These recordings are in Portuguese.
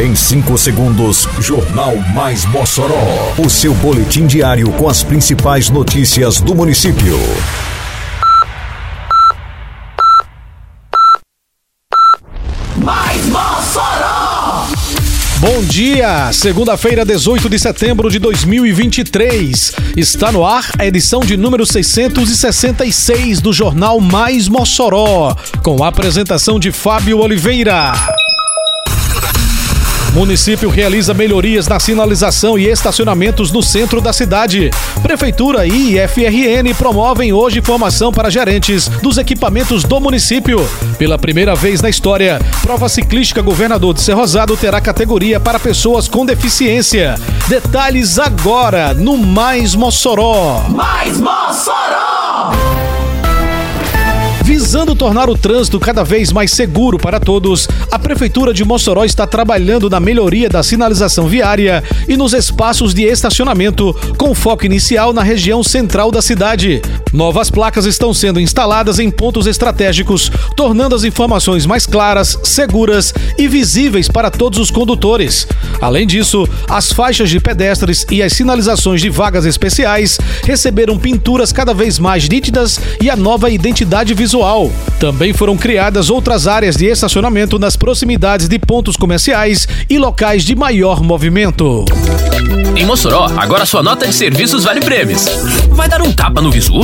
Em 5 segundos, Jornal Mais Mossoró. O seu boletim diário com as principais notícias do município. Mais Mossoró! Bom dia, segunda-feira, 18 de setembro de 2023. Está no ar a edição de número 666 do Jornal Mais Mossoró, com a apresentação de Fábio Oliveira. Município realiza melhorias na sinalização e estacionamentos no centro da cidade. Prefeitura e IFRN promovem hoje formação para gerentes dos equipamentos do município. Pela primeira vez na história, prova ciclística Governador de Cerrosado terá categoria para pessoas com deficiência. Detalhes agora no Mais Mossoró. Mais Mossoró! Visando tornar o trânsito cada vez mais seguro para todos, a Prefeitura de Mossoró está trabalhando na melhoria da sinalização viária e nos espaços de estacionamento, com foco inicial na região central da cidade. Novas placas estão sendo instaladas em pontos estratégicos, tornando as informações mais claras, seguras e visíveis para todos os condutores. Além disso, as faixas de pedestres e as sinalizações de vagas especiais receberam pinturas cada vez mais nítidas e a nova identidade visual. Também foram criadas outras áreas de estacionamento nas proximidades de pontos comerciais e locais de maior movimento. Em Mossoró, agora sua nota de serviços vale prêmios. Vai dar um tapa no visu?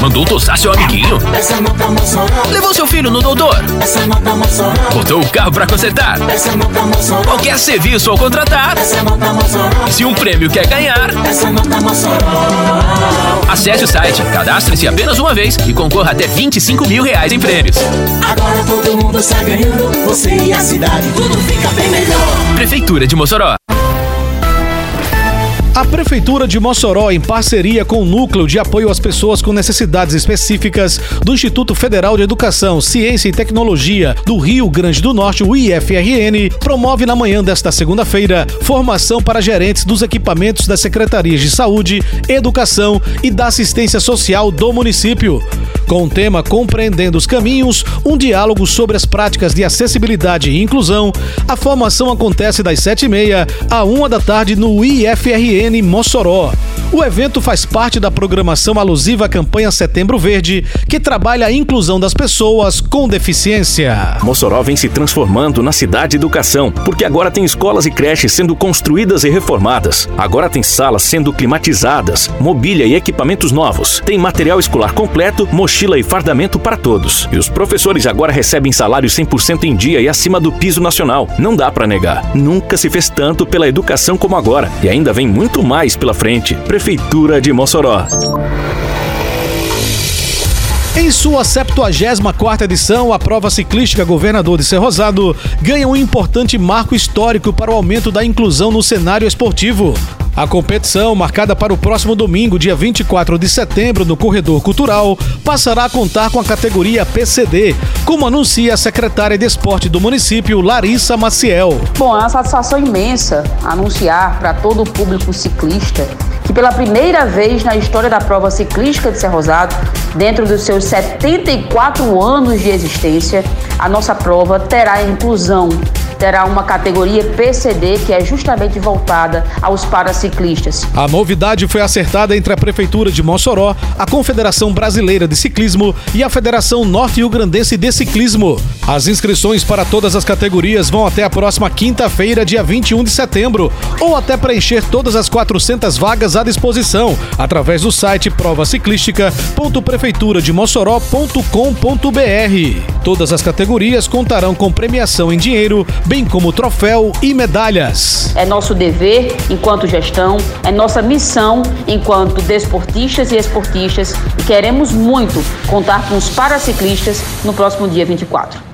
Mandou tosar seu amiguinho? Levou seu filho no doutor? Botou o carro para consertar? Qualquer serviço ao contratar? Se um prêmio quer ganhar? Acesse o site, cadastre-se apenas uma vez e concorra até 25 mil reais em prêmios. Agora todo mundo está ganhando, você e a cidade, tudo fica bem melhor. Prefeitura de Mossoró. A Prefeitura de Mossoró, em parceria com o Núcleo de Apoio às Pessoas com Necessidades Específicas do Instituto Federal de Educação, Ciência e Tecnologia do Rio Grande do Norte, o IFRN, promove na manhã desta segunda-feira formação para gerentes dos equipamentos das Secretarias de Saúde, Educação e da Assistência Social do município. Com o tema Compreendendo os Caminhos, um diálogo sobre as práticas de acessibilidade e inclusão, a formação acontece das 7h30 à 1 da tarde no IFRN Mossoró. O evento faz parte da programação alusiva à campanha Setembro Verde, que trabalha a inclusão das pessoas com deficiência. Mossoró vem se transformando na cidade de educação, porque agora tem escolas e creches sendo construídas e reformadas. Agora tem salas sendo climatizadas, mobília e equipamentos novos. Tem material escolar completo, mochila e fardamento para todos. E os professores agora recebem salário 100% em dia e acima do piso nacional. Não dá para negar. Nunca se fez tanto pela educação como agora. E ainda vem muito mais pela frente. Prefeitura de Mossoró. Em sua 74ª edição, a prova ciclística Governador de Cerrosado ganha um importante marco histórico para o aumento da inclusão no cenário esportivo. A competição, marcada para o próximo domingo, dia 24 de setembro, no Corredor Cultural, passará a contar com a categoria PCD, como anuncia a secretária de esporte do município, Larissa Maciel. Bom, é uma satisfação imensa anunciar para todo o público ciclista que pela primeira vez na história da prova ciclística de Cerrosado, dentro dos seus 74 anos de existência, a nossa prova terá inclusão terá uma categoria PCD que é justamente voltada aos paraciclistas. A novidade foi acertada entre a Prefeitura de Mossoró, a Confederação Brasileira de Ciclismo e a Federação Norte Rio Grandense de Ciclismo. As inscrições para todas as categorias vão até a próxima quinta-feira, dia 21 de setembro, ou até preencher todas as 400 vagas à disposição, através do site provaciclística.prefeiturademossoró.com.br. Todas as categorias contarão com premiação em dinheiro, bem como troféu e medalhas. É nosso dever enquanto gestão, é nossa missão enquanto desportistas e esportistas e queremos muito contar com os paraciclistas no próximo dia 24.